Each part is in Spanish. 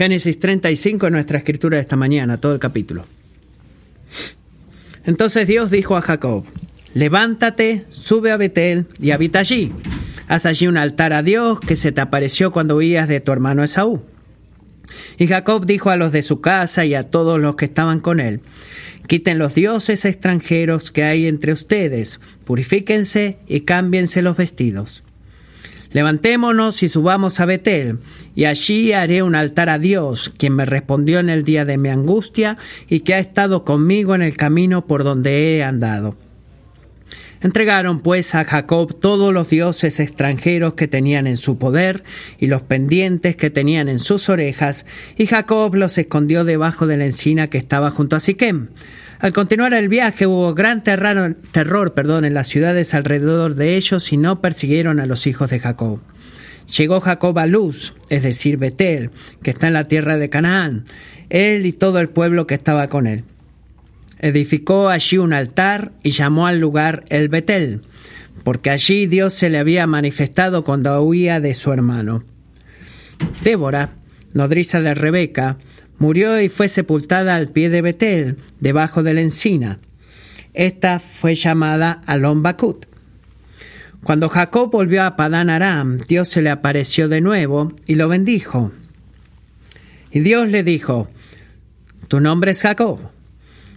Génesis 35 es nuestra escritura de esta mañana, todo el capítulo. Entonces Dios dijo a Jacob, levántate, sube a Betel y habita allí. Haz allí un altar a Dios que se te apareció cuando huías de tu hermano Esaú. Y Jacob dijo a los de su casa y a todos los que estaban con él, quiten los dioses extranjeros que hay entre ustedes, purifíquense y cámbiense los vestidos. Levantémonos y subamos a Betel, y allí haré un altar a Dios, quien me respondió en el día de mi angustia y que ha estado conmigo en el camino por donde he andado. Entregaron pues a Jacob todos los dioses extranjeros que tenían en su poder y los pendientes que tenían en sus orejas, y Jacob los escondió debajo de la encina que estaba junto a Siquem. Al continuar el viaje hubo gran terror, perdón, en las ciudades alrededor de ellos y no persiguieron a los hijos de Jacob. Llegó Jacob a Luz, es decir, Betel, que está en la tierra de Canaán, él y todo el pueblo que estaba con él. Edificó allí un altar y llamó al lugar el Betel, porque allí Dios se le había manifestado cuando huía de su hermano. Débora, nodriza de Rebeca, murió y fue sepultada al pie de Betel, debajo de la encina. Esta fue llamada Alon Bakut. Cuando Jacob volvió a Padán Aram, Dios se le apareció de nuevo y lo bendijo. Y Dios le dijo, Tu nombre es Jacob.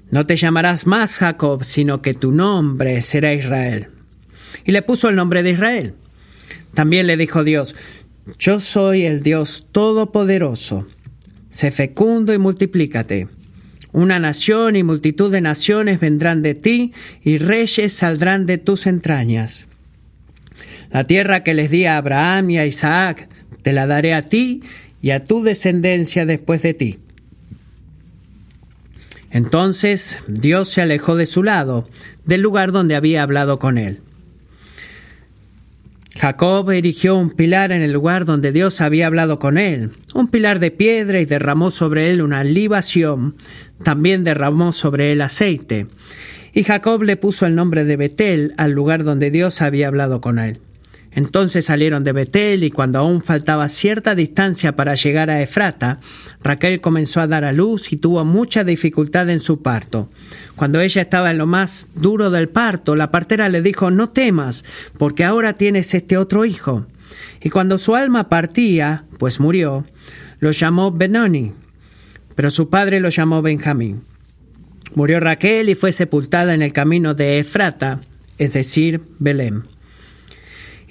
No te llamarás más Jacob, sino que tu nombre será Israel. Y le puso el nombre de Israel. También le dijo Dios, Yo soy el Dios Todopoderoso Sé fecundo y multiplícate. Una nación y multitud de naciones vendrán de ti, y reyes saldrán de tus entrañas. La tierra que les di a Abraham y a Isaac, te la daré a ti y a tu descendencia después de ti. Entonces Dios se alejó de su lado, del lugar donde había hablado con él. Jacob erigió un pilar en el lugar donde Dios había hablado con él, un pilar de piedra y derramó sobre él una libación, también derramó sobre él aceite. Y Jacob le puso el nombre de Betel al lugar donde Dios había hablado con él. Entonces salieron de Betel y cuando aún faltaba cierta distancia para llegar a Efrata, Raquel comenzó a dar a luz y tuvo mucha dificultad en su parto. Cuando ella estaba en lo más duro del parto, la partera le dijo No temas, porque ahora tienes este otro hijo. Y cuando su alma partía, pues murió, lo llamó Benoni, pero su padre lo llamó Benjamín. Murió Raquel y fue sepultada en el camino de Efrata, es decir, Belén.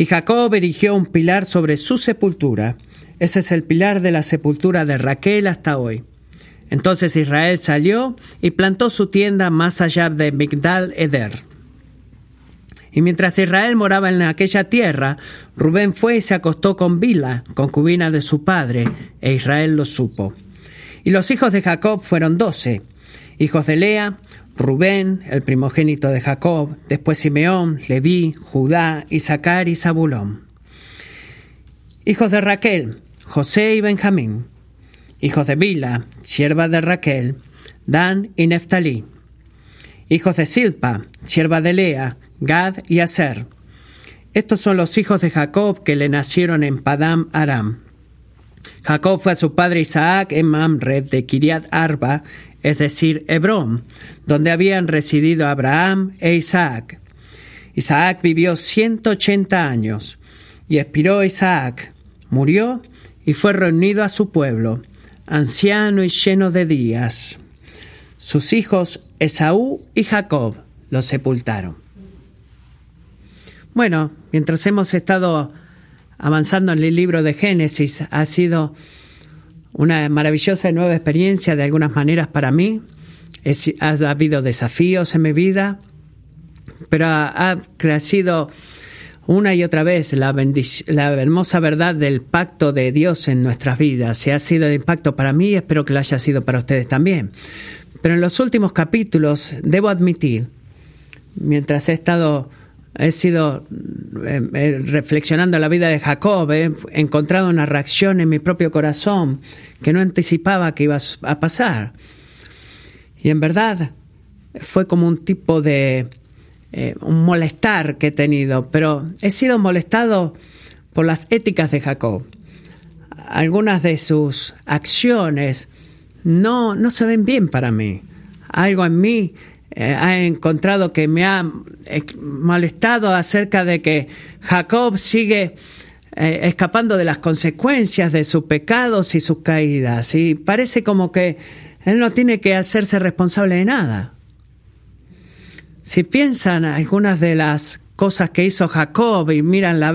Y Jacob erigió un pilar sobre su sepultura. Ese es el pilar de la sepultura de Raquel hasta hoy. Entonces Israel salió y plantó su tienda más allá de Migdal Eder. Y mientras Israel moraba en aquella tierra, Rubén fue y se acostó con Bila, concubina de su padre, e Israel lo supo. Y los hijos de Jacob fueron doce, hijos de Lea, Rubén, el primogénito de Jacob, después Simeón, Leví, Judá, Isaacar y Zabulón. Hijos de Raquel, José y Benjamín. Hijos de Bila, sierva de Raquel, Dan y Neftalí. Hijos de Silpa, sierva de Lea, Gad y Aser. Estos son los hijos de Jacob que le nacieron en Padam Aram. Jacob fue a su padre Isaac en Mamre de Kiriat Arba, es decir, Hebrón, donde habían residido Abraham e Isaac. Isaac vivió 180 años y expiró Isaac, murió y fue reunido a su pueblo, anciano y lleno de días. Sus hijos Esaú y Jacob lo sepultaron. Bueno, mientras hemos estado avanzando en el libro de Génesis, ha sido una maravillosa y nueva experiencia de algunas maneras para mí. ha habido desafíos en mi vida, pero ha, crecido una y otra vez la, la hermosa verdad del pacto de Dios en nuestras vidas. Si ha sido de impacto para mí, espero que lo haya sido para ustedes también. Pero en los últimos capítulos, debo admitir, mientras he estado he sido eh, eh, reflexionando la vida de Jacob, he encontrado una reacción en mi propio corazón que no anticipaba que iba a pasar. Y en verdad fue como un tipo de eh, un molestar que he tenido, pero he sido molestado por las éticas de Jacob. algunas de sus acciones no, no se ven bien para mí. Algo en mí eh, ha encontrado que me ha eh, molestado acerca de que Jacob sigue eh, escapando de las consecuencias de sus pecados y sus caídas. Y parece como que él no tiene que hacerse responsable de nada. Si piensan algunas de las cosas que hizo Jacob y miran la,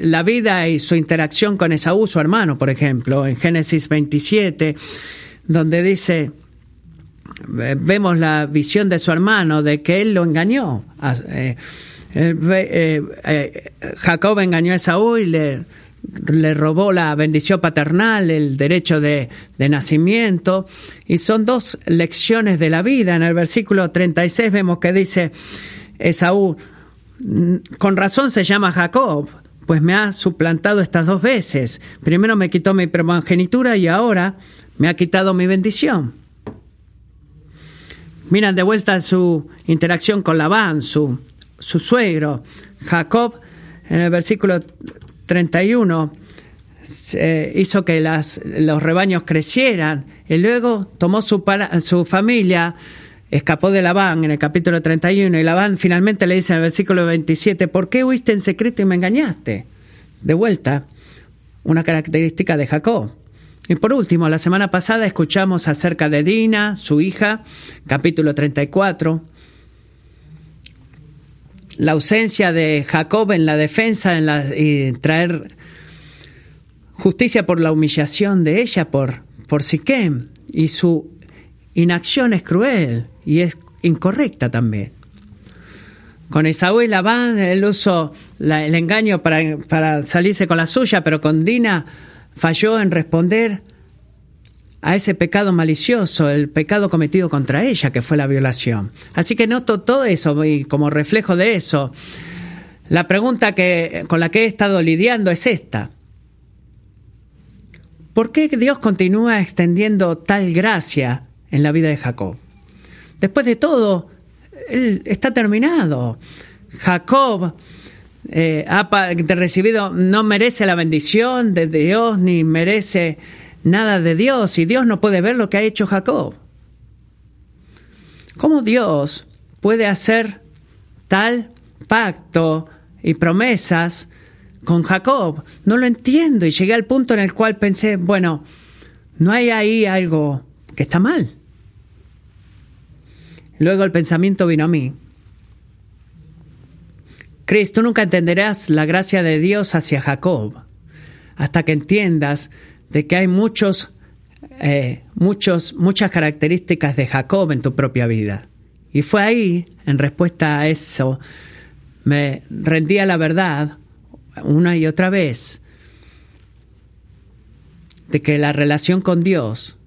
la vida y su interacción con Esaú, su hermano, por ejemplo, en Génesis 27, donde dice, vemos la visión de su hermano de que él lo engañó. Eh, eh, eh, Jacob engañó a Esaú y le, le, robó la bendición paternal, el derecho de, de, nacimiento. Y son dos lecciones de la vida. En el versículo 36 vemos que dice Esaú, con razón se llama Jacob, pues me ha suplantado estas dos veces. Primero me quitó mi primogenitura y ahora me ha quitado mi bendición. Miran de vuelta su interacción con Labán, su, su suegro. Jacob, en el versículo 31, hizo que los rebaños crecieran y luego tomó su, su familia escapó de Labán en el capítulo 31 y Labán finalmente le dice en el versículo 27, ¿por qué huiste en secreto y me engañaste? De vuelta, una característica de Jacob. Y por último, la semana pasada escuchamos acerca de Dina, su hija, capítulo 34, la ausencia de Jacob en la defensa en y traer justicia por la humillación de ella por, por Siquem y su inacción es cruel y es incorrecta también. Con Esaú y Labán él usó el engaño para, para salirse con la suya, pero con Dina falló en responder a ese pecado malicioso, el pecado cometido contra ella, que fue la violación. Así que noto todo eso y como reflejo de eso, la pregunta que, con la que he estado lidiando es esta. ¿Por qué Dios continúa extendiendo tal gracia en la vida de Jacob? Después de todo, él está terminado. Jacob eh, ha recibido, no merece la bendición de Dios ni merece nada de Dios y Dios no puede ver lo que ha hecho Jacob. ¿Cómo Dios puede hacer tal pacto y promesas con Jacob? No lo entiendo y llegué al punto en el cual pensé, bueno, no hay ahí algo que está mal. Luego el pensamiento vino a mí. Chris, tú nunca entenderás la gracia de Dios hacia Jacob hasta que entiendas de que hay muchos, eh, muchos, muchas características de Jacob en tu propia vida. Y fue ahí, en respuesta a eso, me rendí a la verdad una y otra vez de que la relación con Dios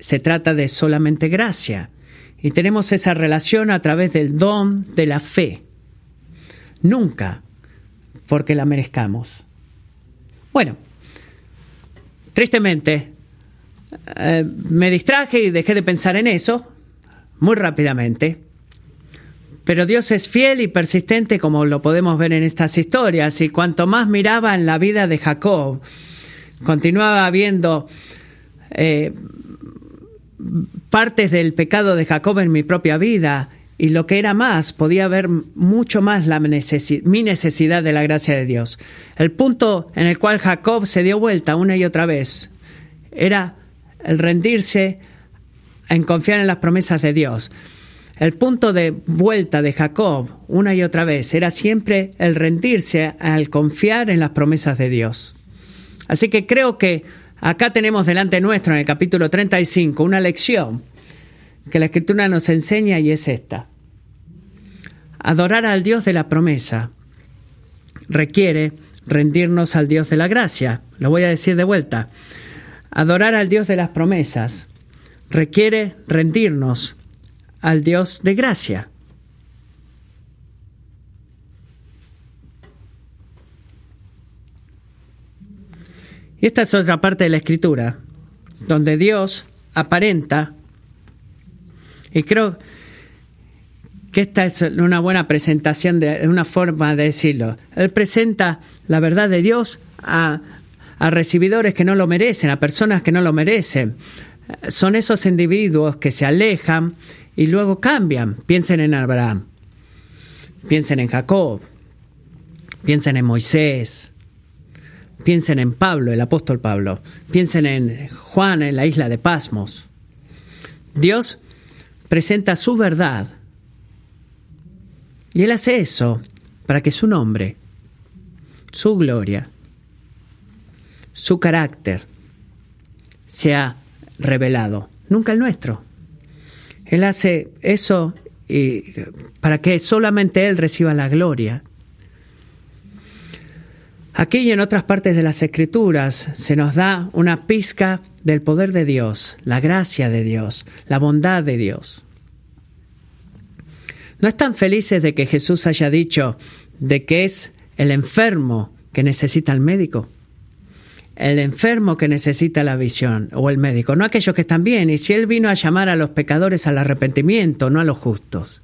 se trata de solamente gracia. Y tenemos esa relación a través del don de la fe. Nunca porque la merezcamos. Bueno, tristemente, eh, me distraje y dejé de pensar en eso muy rápidamente. Pero Dios es fiel y persistente como lo podemos ver en estas historias y cuanto más miraba en la vida de Jacob, continuaba viendo eh, partes del pecado de Jacob en mi propia vida y lo que era más, podía ver mucho más la mi necesidad de la gracia de Dios. El punto en el cual Jacob se dio vuelta una y otra vez era el rendirse en confiar en las promesas de Dios. El punto de vuelta de Jacob una y otra vez era siempre el rendirse al confiar en las promesas de Dios. Así que creo que acá tenemos delante nuestro en el capítulo 35 una lección que la escritura nos enseña y es esta. Adorar al Dios de la promesa requiere rendirnos al Dios de la gracia. Lo voy a decir de vuelta. Adorar al Dios de las promesas requiere rendirnos al Dios de gracia. Y esta es otra parte de la escritura, donde Dios aparenta y creo que esta es una buena presentación, de una forma de decirlo. Él presenta la verdad de Dios a recibidores que no lo merecen, a personas que no lo merecen. Son esos individuos que se alejan y luego cambian. Piensen en Abraham, piensen en Jacob, piensen en Moisés, piensen en Pablo, el apóstol Pablo, piensen en Juan en la isla de Pasmos. Dios presenta su verdad y Él hace eso para que su nombre, su gloria, su carácter sea revelado, nunca el nuestro. Él hace eso para que solamente Él reciba la gloria. Aquí y en otras partes de las Escrituras se nos da una pizca del poder de Dios, la gracia de Dios, la bondad de Dios. ¿No están felices de que Jesús haya dicho de que es el enfermo que necesita el médico? El enfermo que necesita la visión o el médico, no aquellos que están bien. Y si Él vino a llamar a los pecadores al arrepentimiento, no a los justos.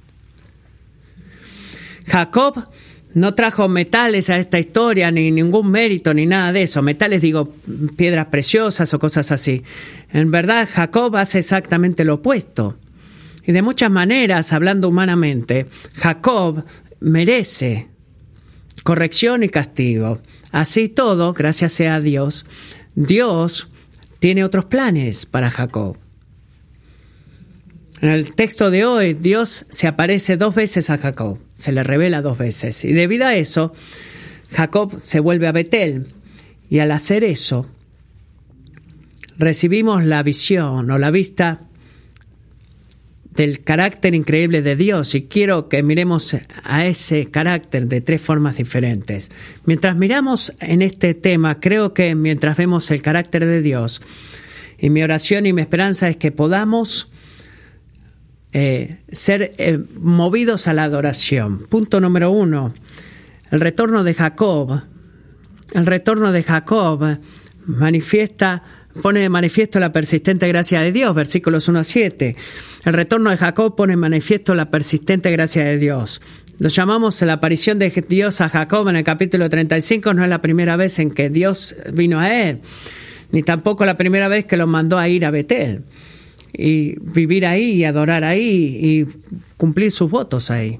Jacob no trajo metales a esta historia, ni ningún mérito, ni nada de eso. Metales, digo, piedras preciosas o cosas así. En verdad, Jacob hace exactamente lo opuesto. Y de muchas maneras, hablando humanamente, Jacob merece corrección y castigo. Así todo, gracias sea a Dios, Dios tiene otros planes para Jacob. En el texto de hoy, Dios se aparece dos veces a Jacob, se le revela dos veces. Y debido a eso, Jacob se vuelve a Betel. Y al hacer eso, recibimos la visión o la vista del carácter increíble de Dios y quiero que miremos a ese carácter de tres formas diferentes. Mientras miramos en este tema, creo que mientras vemos el carácter de Dios, y mi oración y mi esperanza es que podamos eh, ser eh, movidos a la adoración. Punto número uno, el retorno de Jacob. El retorno de Jacob manifiesta pone de manifiesto la persistente gracia de Dios, versículos 1 a 7. El retorno de Jacob pone en manifiesto la persistente gracia de Dios. Lo llamamos la aparición de Dios a Jacob en el capítulo 35, no es la primera vez en que Dios vino a él, ni tampoco la primera vez que lo mandó a ir a Betel y vivir ahí y adorar ahí y cumplir sus votos ahí.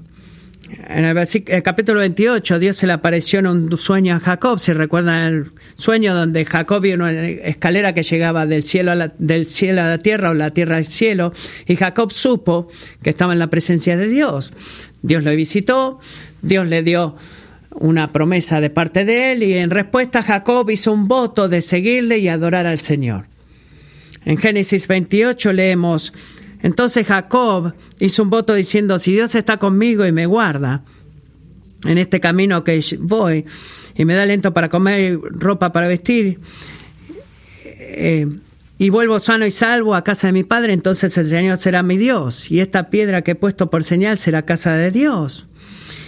En el, capítulo 28, Dios se le apareció en un sueño a Jacob. Si recuerdan el sueño donde Jacob vio una escalera que llegaba del cielo, a la, del cielo a la tierra o la tierra al cielo, y Jacob supo que estaba en la presencia de Dios. Dios lo visitó, Dios le dio una promesa de parte de él, y en respuesta Jacob hizo un voto de seguirle y adorar al Señor. En Génesis 28 leemos, entonces Jacob hizo un voto diciendo, si Dios está conmigo y me guarda en este camino que voy, y me da lento para comer, ropa para vestir, eh, y vuelvo sano y salvo a casa de mi padre, entonces el Señor será mi Dios, y esta piedra que he puesto por señal será casa de Dios.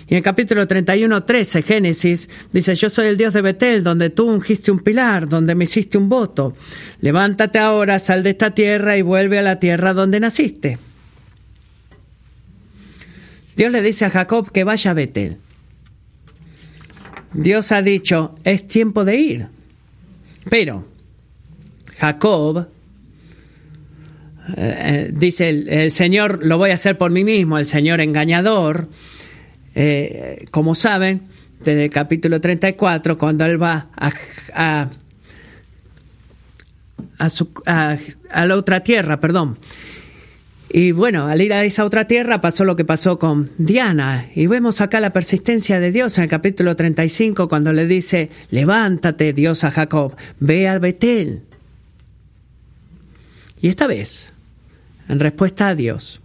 Y en el capítulo 31, 13, Génesis, dice, yo soy el Dios de Betel, donde tú ungiste un pilar, donde me hiciste un voto. Levántate ahora, sal de esta tierra y vuelve a la tierra donde naciste. Dios le dice a Jacob que vaya a Betel. Dios ha dicho, es tiempo de ir. Pero Jacob eh, eh, dice, el, Señor lo voy a hacer por mí mismo, el Señor engañador, eh, como saben, desde el capítulo 34, cuando él va a, a, la otra tierra, perdón. Y bueno, al ir a esa otra tierra pasó lo que pasó con Diana. Y vemos acá la persistencia de Dios en el capítulo 35 cuando le dice, levántate Dios a Jacob, ve a Betel. Y esta vez, en respuesta a Dios,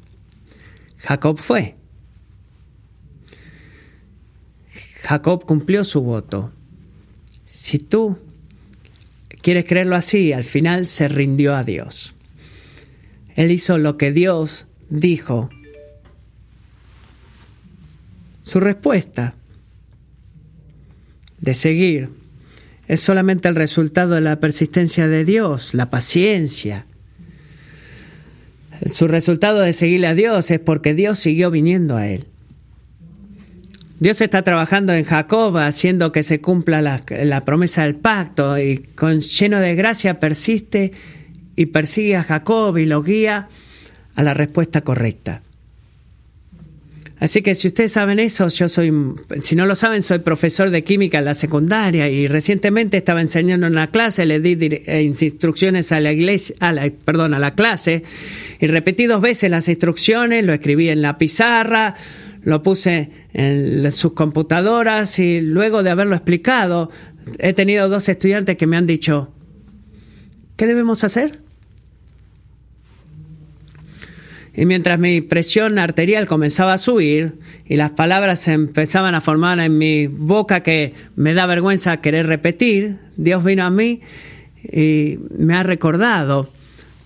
Jacob fue. Jacob cumplió su voto. Si tú quieres creerlo así, al final se rindió a Dios. Él hizo lo que Dios dijo. Su respuesta de seguir es solamente el resultado de la persistencia de Dios, la paciencia. Su resultado de seguirle a Dios es porque Dios siguió viniendo a él. Dios está trabajando en Jacob, haciendo que se cumpla la, la promesa del pacto y con lleno de gracia persiste y persigue a Jacob y lo guía a la respuesta correcta. Así que si ustedes saben eso, yo soy, si no lo saben, soy profesor de química en la secundaria y recientemente estaba enseñando en una clase, le di eh, instrucciones a la iglesia, a la, perdón, a la clase y repetí dos veces las instrucciones, lo escribí en la pizarra, lo puse en sus computadoras y luego de haberlo explicado, he tenido dos estudiantes que me han dicho, ¿qué debemos hacer? Y mientras mi presión arterial comenzaba a subir y las palabras se empezaban a formar en mi boca que me da vergüenza querer repetir, Dios vino a mí y me ha recordado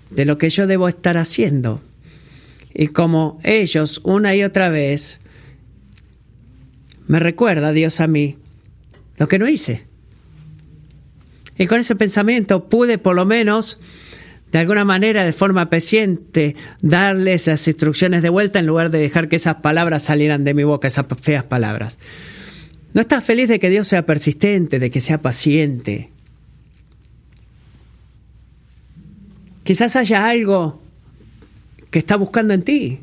de lo que yo debo estar haciendo. Y como ellos una y otra vez, me recuerda Dios a mí lo que no hice. Y con ese pensamiento pude por lo menos de alguna manera, de forma paciente, darles las instrucciones de vuelta en lugar de dejar que esas palabras salieran de mi boca, esas feas palabras. ¿No estás feliz de que Dios sea persistente, de que sea paciente? Quizás haya algo que está buscando en ti.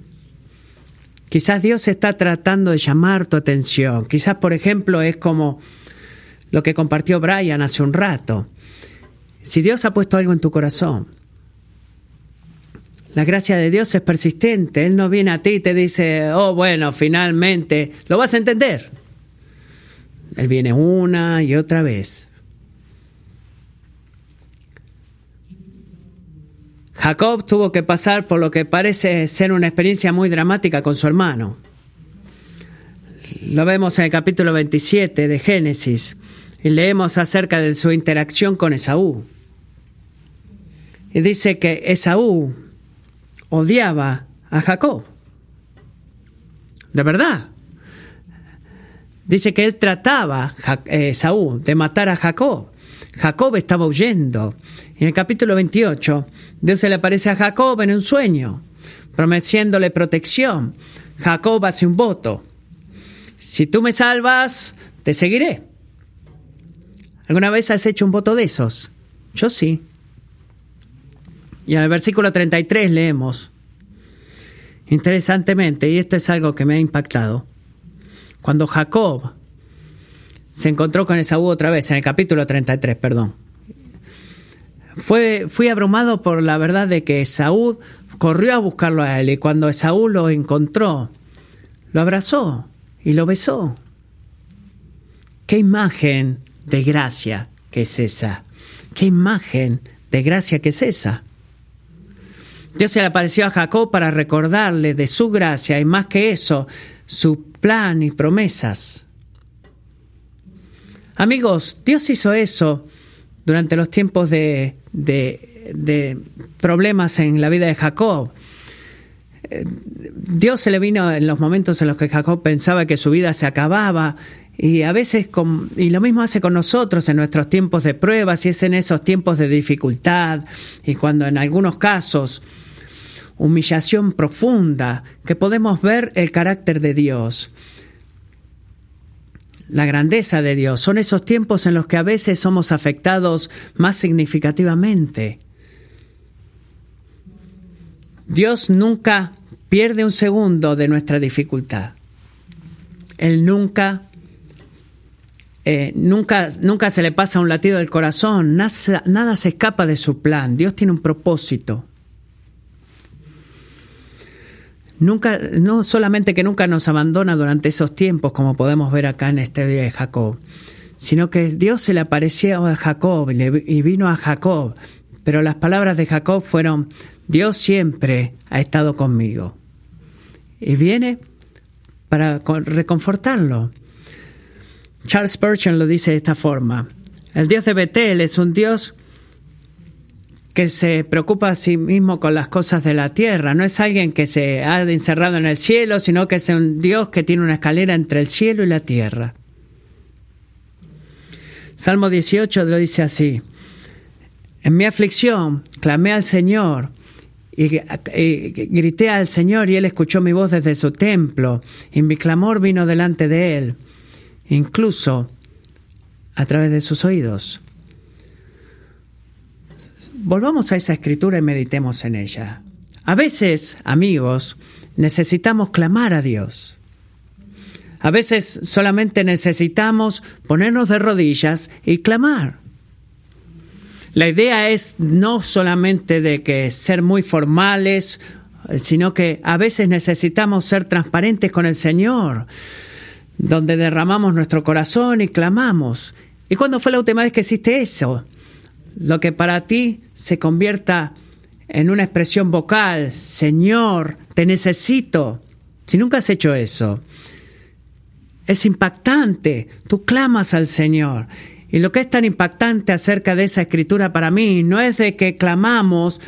Quizás Dios está tratando de llamar tu atención. Quizás, por ejemplo, es como lo que compartió Brian hace un rato. Si Dios ha puesto algo en tu corazón, la gracia de Dios es persistente. Él no viene a ti y te dice, oh, bueno, finalmente, lo vas a entender. Él viene una y otra vez. Jacob tuvo que pasar por lo que parece ser una experiencia muy dramática con su hermano. Lo vemos en el capítulo 27 de Génesis y leemos acerca de su interacción con Esaú. Y dice que Esaú odiaba a Jacob. De verdad. Dice que él trataba, eh, Saúl, de matar a Jacob. Jacob estaba huyendo. En el capítulo 28, Dios se le aparece a Jacob en un sueño, prometiéndole protección. Jacob hace un voto. Si tú me salvas, te seguiré. ¿Alguna vez has hecho un voto de esos? Yo sí. Y en el versículo 33 leemos, interesantemente, y esto es algo que me ha impactado, cuando Jacob se encontró con Esaú otra vez, en el capítulo 33, perdón, fui abrumado por la verdad de que Esaú corrió a buscarlo a él y cuando Esaú lo encontró, lo abrazó y lo besó. Qué imagen de gracia que es esa. Qué imagen de gracia que es esa. Dios se le apareció a Jacob para recordarle de su gracia y más que eso, su plan y promesas. Amigos, Dios hizo eso durante los tiempos de, de, problemas en la vida de Jacob. Eh, Dios se le vino en los momentos en los que Jacob pensaba que su vida se acababa y a veces, y lo mismo hace con nosotros en nuestros tiempos de pruebas y es en esos tiempos de dificultad y cuando en algunos casos humillación profunda, que podemos ver el carácter de Dios, la grandeza de Dios. Son esos tiempos en los que a veces somos afectados más significativamente. Dios nunca pierde un segundo de nuestra dificultad. Él nunca, eh, nunca, nunca se le pasa un latido del corazón, nada, nada se escapa de su plan. Dios tiene un propósito. Nunca, no solamente que nunca nos abandona durante esos tiempos, como podemos ver acá en este día de Jacob, sino que Dios se le apareció a Jacob y vino a Jacob. Pero las palabras de Jacob fueron, Dios siempre ha estado conmigo. Y viene para reconfortarlo. Charles Spurgeon lo dice de esta forma. El Dios de Betel es un Dios que se preocupa a sí mismo con las cosas de la tierra. No es alguien que se ha encerrado en el cielo, sino que es un Dios que tiene una escalera entre el cielo y la tierra. Salmo 18 lo dice así. En mi aflicción clamé al Señor y, grité al Señor y Él escuchó mi voz desde su templo y mi clamor vino delante de Él. incluso a través de sus oídos. Volvamos a esa escritura y meditemos en ella. A veces, amigos, necesitamos clamar a Dios. A veces solamente necesitamos ponernos de rodillas y clamar. La idea es no solamente de que ser muy formales, sino que a veces necesitamos ser transparentes con el Señor, donde derramamos nuestro corazón y clamamos. ¿Y cuándo fue la última vez que hiciste eso? Lo que para ti se convierta en una expresión vocal, Señor, te necesito. Si nunca has hecho eso, es impactante. Tú clamas al Señor. Y lo que es tan impactante acerca de esa escritura para mí no es de que clamamos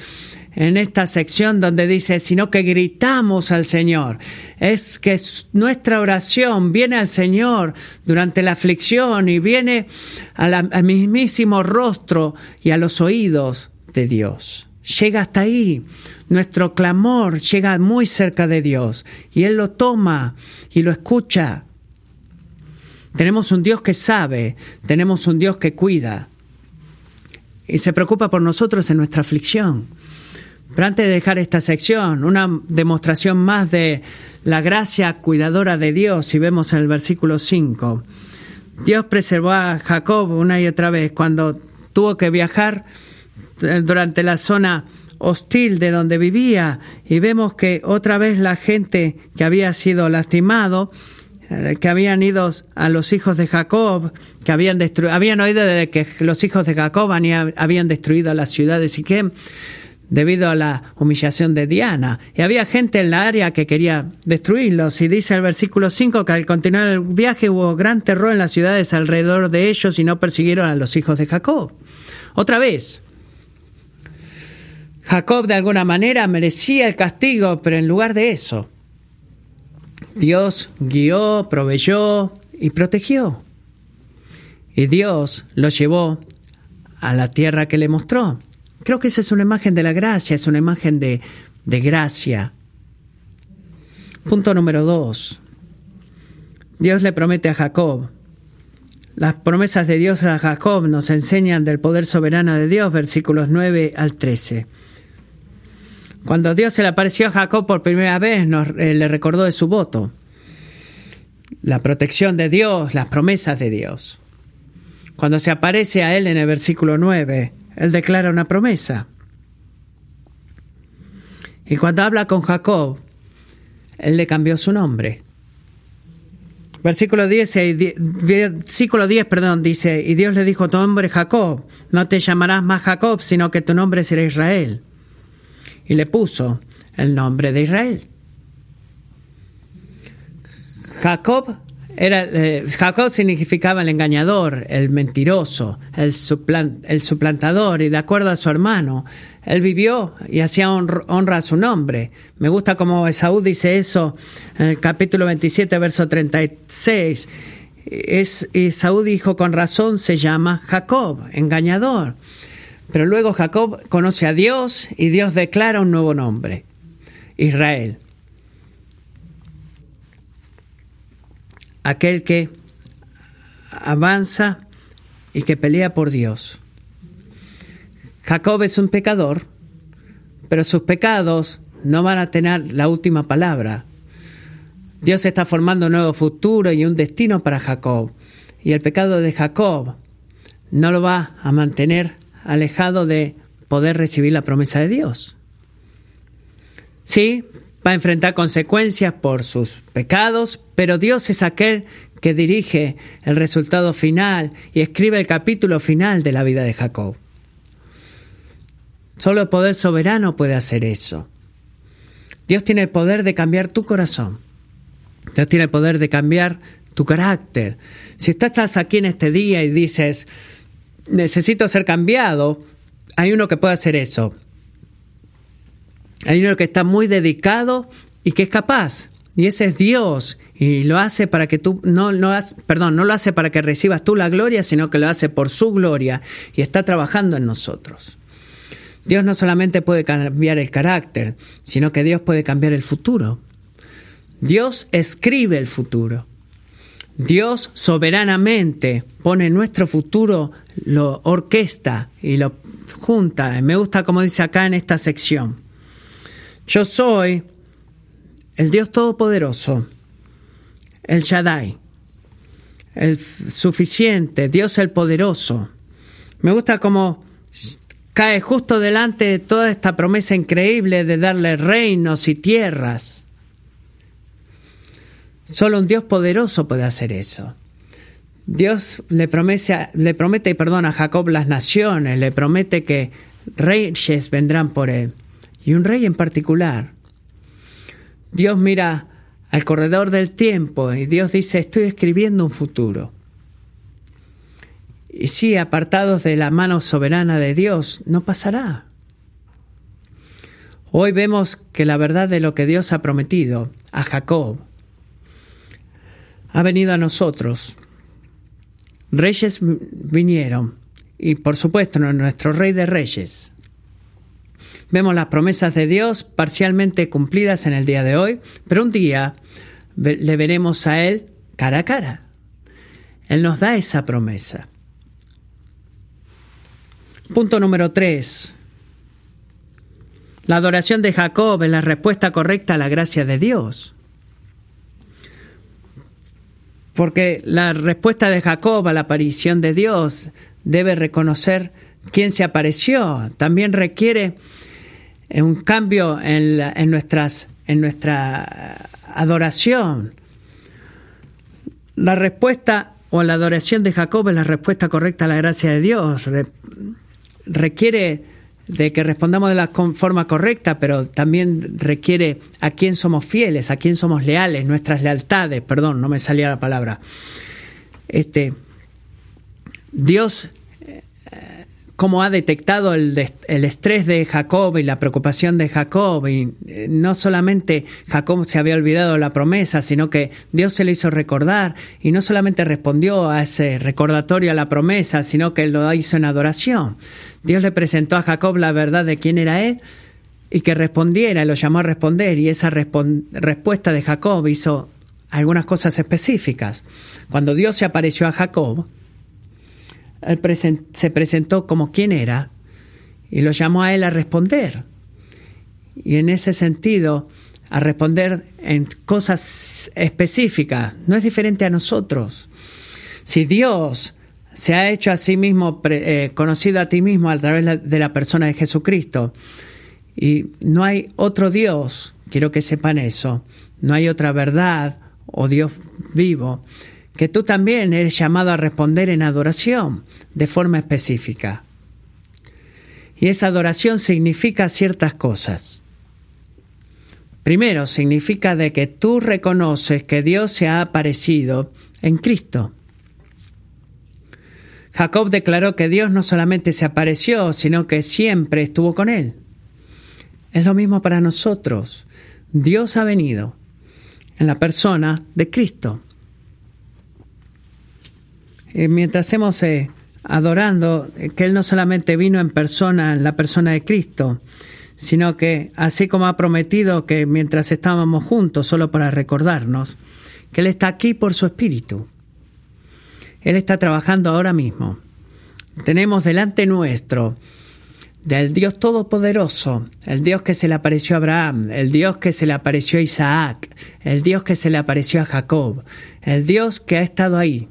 en esta sección donde dice, sino que gritamos al Señor. Es que nuestra oración viene al Señor durante la aflicción y viene al mismísimo rostro y a los oídos de Dios. Llega hasta ahí. Nuestro clamor llega muy cerca de Dios y Él lo toma y lo escucha. Tenemos un Dios que sabe, tenemos un Dios que cuida y se preocupa por nosotros en nuestra aflicción. Pero antes de dejar esta sección, una demostración más de la gracia cuidadora de Dios, si vemos en el versículo 5. Dios preservó a Jacob una y otra vez cuando tuvo que viajar eh, durante la zona hostil de donde vivía y vemos que otra vez la gente que había sido lastimado eh, que habían ido a los hijos de Jacob, que habían, habían oído de que los hijos de Jacob habían destruido las ciudades de Siquem, debido a la humillación de Diana. Y había gente en la área que quería destruirlos. Y dice el versículo 5 que al continuar el viaje hubo gran terror en las ciudades alrededor de ellos y no persiguieron a los hijos de Jacob. Otra vez, Jacob de alguna manera merecía el castigo, pero en lugar de eso, Dios guió, proveyó y protegió. Y Dios lo llevó a la tierra que le mostró. Creo que esa es una imagen de la gracia, es una imagen de, de gracia. Punto número dos. Dios le promete a Jacob. Las promesas de Dios a Jacob nos enseñan del poder soberano de Dios, versículos 9 al 13. Cuando Dios se le apareció a Jacob por primera vez, nos, eh, le recordó de su voto. La protección de Dios, las promesas de Dios. Cuando se aparece a él en el versículo 9, él declara una promesa. Y cuando habla con Jacob, él le cambió su nombre. Versículo 10, versículo 10 perdón, dice, y Dios le dijo, tu nombre Jacob, no te llamarás más Jacob, sino que tu nombre será Israel. Y le puso el nombre de Israel. Jacob era, eh, Jacob significaba el engañador, el mentiroso, el, suplantador, y de acuerdo a su hermano, él vivió y hacía honra a su nombre. Me gusta como Esaú dice eso en el capítulo 27, verso 36. Es, Esaú dijo, con razón se llama Jacob, engañador. Pero luego Jacob conoce a Dios y Dios declara un nuevo nombre, Israel. Aquel que avanza y que pelea por Dios. Jacob es un pecador, pero sus pecados no van a tener la última palabra. Dios está formando un nuevo futuro y un destino para Jacob. Y el pecado de Jacob no lo va a mantener alejado de poder recibir la promesa de Dios. Sí, va a enfrentar consecuencias por sus pecados, pero Dios es aquel que dirige el resultado final y escribe el capítulo final de la vida de Jacob. Solo el poder soberano puede hacer eso. Dios tiene el poder de cambiar tu corazón. Dios tiene el poder de cambiar tu carácter. Si usted estás aquí en este día y dices, necesito ser cambiado, hay uno que puede hacer eso. Hay uno que está muy dedicado y que es capaz. Y ese es Dios. Y lo hace para que tú, no, no, perdón, no lo hace para que recibas tú la gloria, sino que lo hace por su gloria y está trabajando en nosotros. Dios no solamente puede cambiar el carácter, sino que Dios puede cambiar el futuro. Dios escribe el futuro. Dios soberanamente pone nuestro futuro, lo orquesta y lo junta. Me gusta como dice acá en esta sección. Yo soy el Dios Todopoderoso, el Shaddai, el suficiente, Dios el Poderoso. Me gusta como cae justo delante de toda esta promesa increíble de darle reinos y tierras. Solo un Dios poderoso puede hacer eso. Dios le promete, le promete perdón, a Jacob las naciones, le promete que reyes vendrán por él. Y un rey en particular. Dios mira al corredor del tiempo y Dios dice, estoy escribiendo un futuro. Y si apartados de la mano soberana de Dios, no pasará. Hoy vemos que la verdad de lo que Dios ha prometido a Jacob ha venido a nosotros. Reyes vinieron y por supuesto nuestro rey de reyes. Vemos las promesas de Dios parcialmente cumplidas en el día de hoy, pero un día le veremos a Él cara a cara. Él nos da esa promesa. Punto número 3. La adoración de Jacob es la respuesta correcta a la gracia de Dios. Porque la respuesta de Jacob a la aparición de Dios debe reconocer quién se apareció. También requiere un cambio en, nuestras, en nuestra adoración. La respuesta o la adoración de Jacob es la respuesta correcta a la gracia de Dios. requiere de que respondamos de la forma correcta, pero también requiere a quién somos fieles, a quién somos leales, nuestras lealtades, perdón, no me salía la palabra. Este, Dios, eh, cómo ha detectado el, estrés de Jacob y la preocupación de Jacob, y eh, no solamente Jacob se había olvidado la promesa, sino que Dios se le hizo recordar, y no solamente respondió a ese recordatorio a la promesa, sino que lo hizo en adoración. Dios le presentó a Jacob la verdad de quién era él y que respondiera, lo llamó a responder y esa respuesta de Jacob hizo algunas cosas específicas. Cuando Dios se apareció a Jacob, se presentó como quién era y lo llamó a él a responder. Y en ese sentido, a responder en cosas específicas, no es diferente a nosotros. Si Dios se ha hecho a sí mismo, eh, conocido a ti mismo a través de la persona de Jesucristo. Y no hay otro Dios, quiero que sepan eso, no hay otra verdad o Dios vivo, que tú también eres llamado a responder en adoración de forma específica. Y esa adoración significa ciertas cosas. Primero, significa de que tú reconoces que Dios se ha aparecido en Cristo. Jacob declaró que Dios no solamente se apareció, sino que siempre estuvo con él. Es lo mismo para nosotros. Dios ha venido en la persona de Cristo. Y mientras hemos eh, adorando eh, que Él no solamente vino en persona, en la persona de Cristo, sino que así como ha prometido que mientras estábamos juntos, solo para recordarnos, que Él está aquí por su Espíritu. Él está trabajando ahora mismo. Tenemos delante nuestro del Dios Todopoderoso, el Dios que se le apareció a Abraham, el Dios que se le apareció a Isaac, el Dios que se le apareció a Jacob, el Dios que ha estado ahí.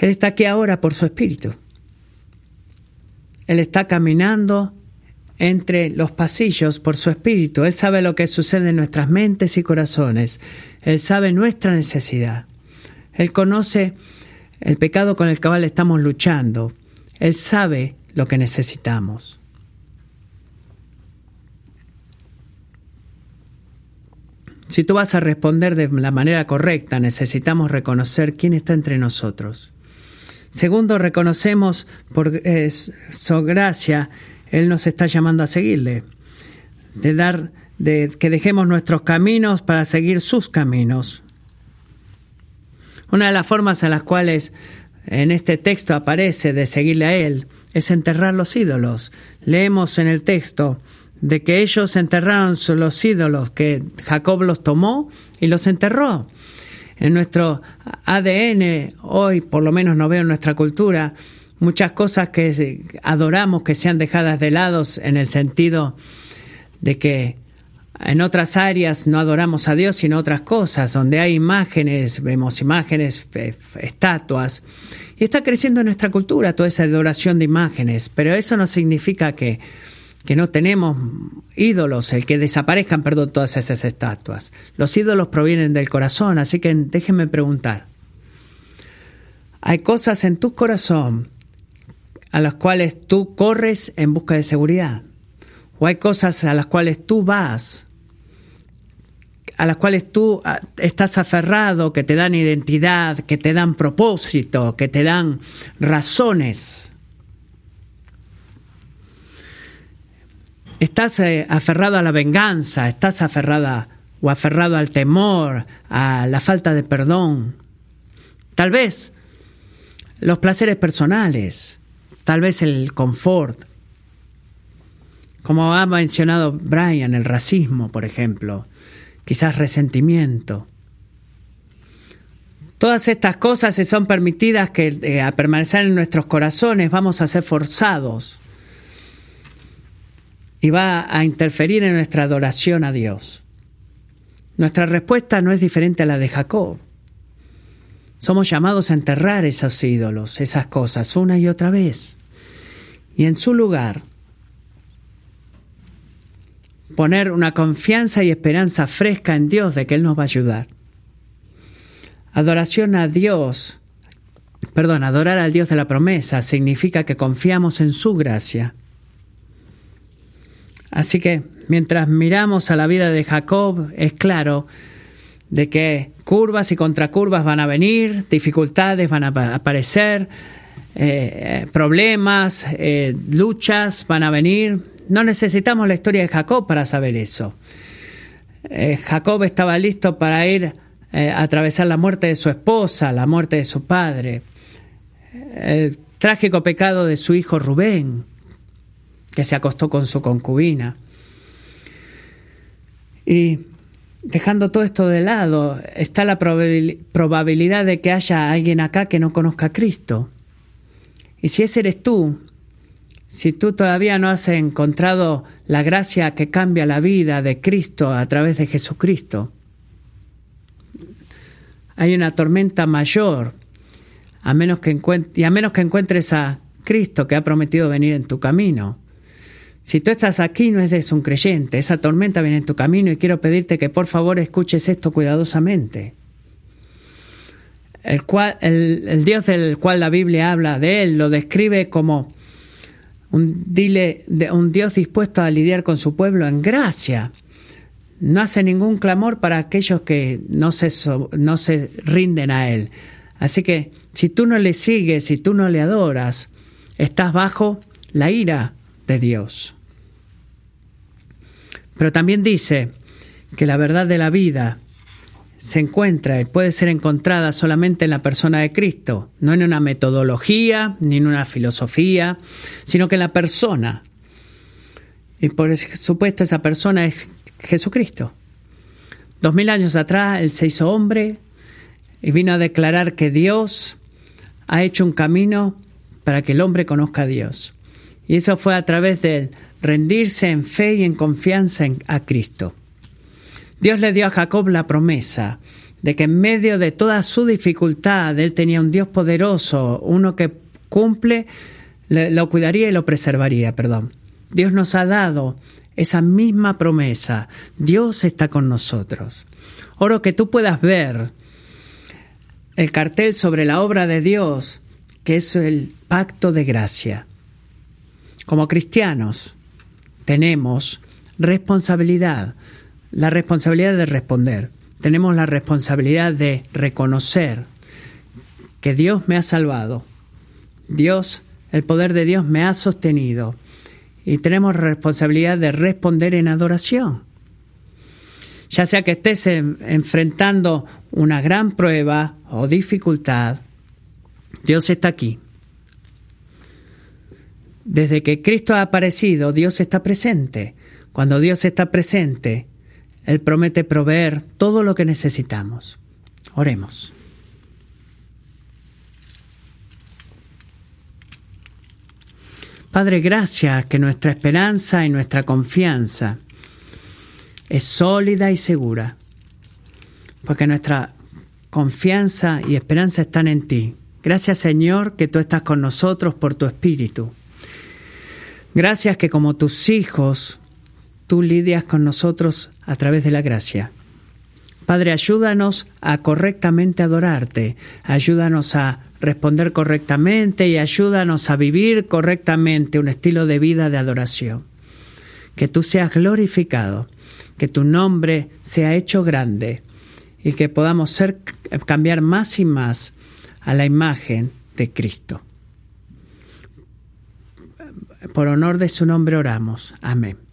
Él está aquí ahora por su espíritu. Él está caminando entre los pasillos por su espíritu. Él sabe lo que sucede en nuestras mentes y corazones. Él sabe nuestra necesidad. Él conoce el pecado con el cual estamos luchando. Él sabe lo que necesitamos. Si tú vas a responder de la manera correcta, necesitamos reconocer quién está entre nosotros. Segundo, reconocemos por su gracia, Él nos está llamando a seguirle, de dar, de que dejemos nuestros caminos para seguir sus caminos. Una de las formas en las cuales en este texto aparece de seguirle a él es enterrar los ídolos. Leemos en el texto de que ellos enterraron los ídolos, que Jacob los tomó y los enterró. En nuestro ADN, hoy por lo menos no veo en nuestra cultura, muchas cosas que adoramos que sean dejadas de lado en el sentido de que en otras áreas no adoramos a Dios sino otras cosas, donde hay imágenes, vemos imágenes, estatuas, y está creciendo en nuestra cultura toda esa adoración de imágenes, pero eso no significa que que no tenemos ídolos, el que desaparezcan, perdón, todas esas estatuas. Los ídolos provienen del corazón, así que déjenme preguntar. Hay cosas en tu corazón a las cuales tú corres en busca de seguridad. O hay cosas a las cuales tú vas, a las cuales tú ah, estás aferrado, que te dan identidad, que te dan propósito, que te dan razones Estás eh, aferrado a la venganza, estás aferrada o aferrado al temor, a la falta de perdón. Tal vez los placeres personales, tal vez el confort. Como ha mencionado Brian, el racismo, por ejemplo, quizás resentimiento. Todas estas cosas, si son permitidas que eh, a permanecer en nuestros corazones, vamos a ser forzados y va a interferir en nuestra adoración a Dios. Nuestra respuesta no es diferente a la de Jacob. Somos llamados a enterrar esos ídolos, esas cosas, una y otra vez. Y en su lugar, poner una confianza y esperanza fresca en Dios de que Él nos va a ayudar. Adoración a Dios, perdón, adorar al Dios de la promesa significa que confiamos en su gracia Así que mientras miramos a la vida de Jacob, es claro de que curvas y contracurvas van a venir, dificultades van a aparecer, eh, problemas, eh, luchas van a venir. No necesitamos la historia de Jacob para saber eso. Eh, Jacob estaba listo para ir a atravesar la muerte de su esposa, la muerte de su padre, el trágico pecado de su hijo Rubén, que se acostó con su concubina. Y dejando todo esto de lado, está la probabilidad de que haya alguien acá que no conozca a Cristo. Y si ese eres tú, si tú todavía no has encontrado la gracia que cambia la vida de Cristo a través de Jesucristo, hay una tormenta mayor, a menos que y a menos que encuentres a Cristo que ha prometido venir en tu camino. Si tú estás aquí, no eres un creyente, esa tormenta viene en tu camino y quiero pedirte que por favor escuches esto cuidadosamente. El, Dios del cual la Biblia habla de él lo describe como un, dile, un Dios dispuesto a lidiar con su pueblo en gracia. No hace ningún clamor para aquellos que no se, no se rinden a Él. Así que si tú no le sigues, si tú no le adoras, estás bajo la ira de Dios. Pero también dice que la verdad de la vida se encuentra y puede ser encontrada solamente en la persona de Cristo, no en una metodología ni en una filosofía, sino que en la persona. Y por supuesto esa persona es Jesucristo. Dos mil años atrás Él se hizo hombre y vino a declarar que Dios ha hecho un camino para que el hombre conozca a Dios. Y eso fue a través de rendirse en fe y en confianza a Cristo. Dios le dio a Jacob la promesa de que en medio de toda su dificultad él tenía un Dios poderoso, uno que cumple, lo cuidaría y lo preservaría, perdón. Dios nos ha dado esa misma promesa. Dios está con nosotros. Oro que tú puedas ver el cartel sobre la obra de Dios, que es el pacto de gracia. Como cristianos tenemos responsabilidad, la responsabilidad de responder, tenemos la responsabilidad de reconocer que Dios me ha salvado, Dios, el poder de Dios me ha sostenido. Y tenemos responsabilidad de responder en adoración. Ya sea que estés enfrentando una gran prueba o dificultad, Dios está aquí desde que Cristo ha aparecido, Dios está presente. Cuando Dios está presente, Él promete proveer todo lo que necesitamos. Oremos. Padre, gracias que nuestra esperanza y nuestra confianza es sólida y segura, porque nuestra confianza y esperanza están en ti. Gracias Señor que tú estás con nosotros por tu Espíritu. Gracias que como tus hijos, tú lidias con nosotros a través de la gracia. Padre, ayúdanos a correctamente adorarte, ayúdanos a responder correctamente y ayúdanos a vivir correctamente un estilo de vida de adoración. Que tú seas glorificado, que tu nombre sea hecho grande y que podamos ser, cambiar más y más a la imagen de Cristo. Por honor de su nombre oramos. Amén.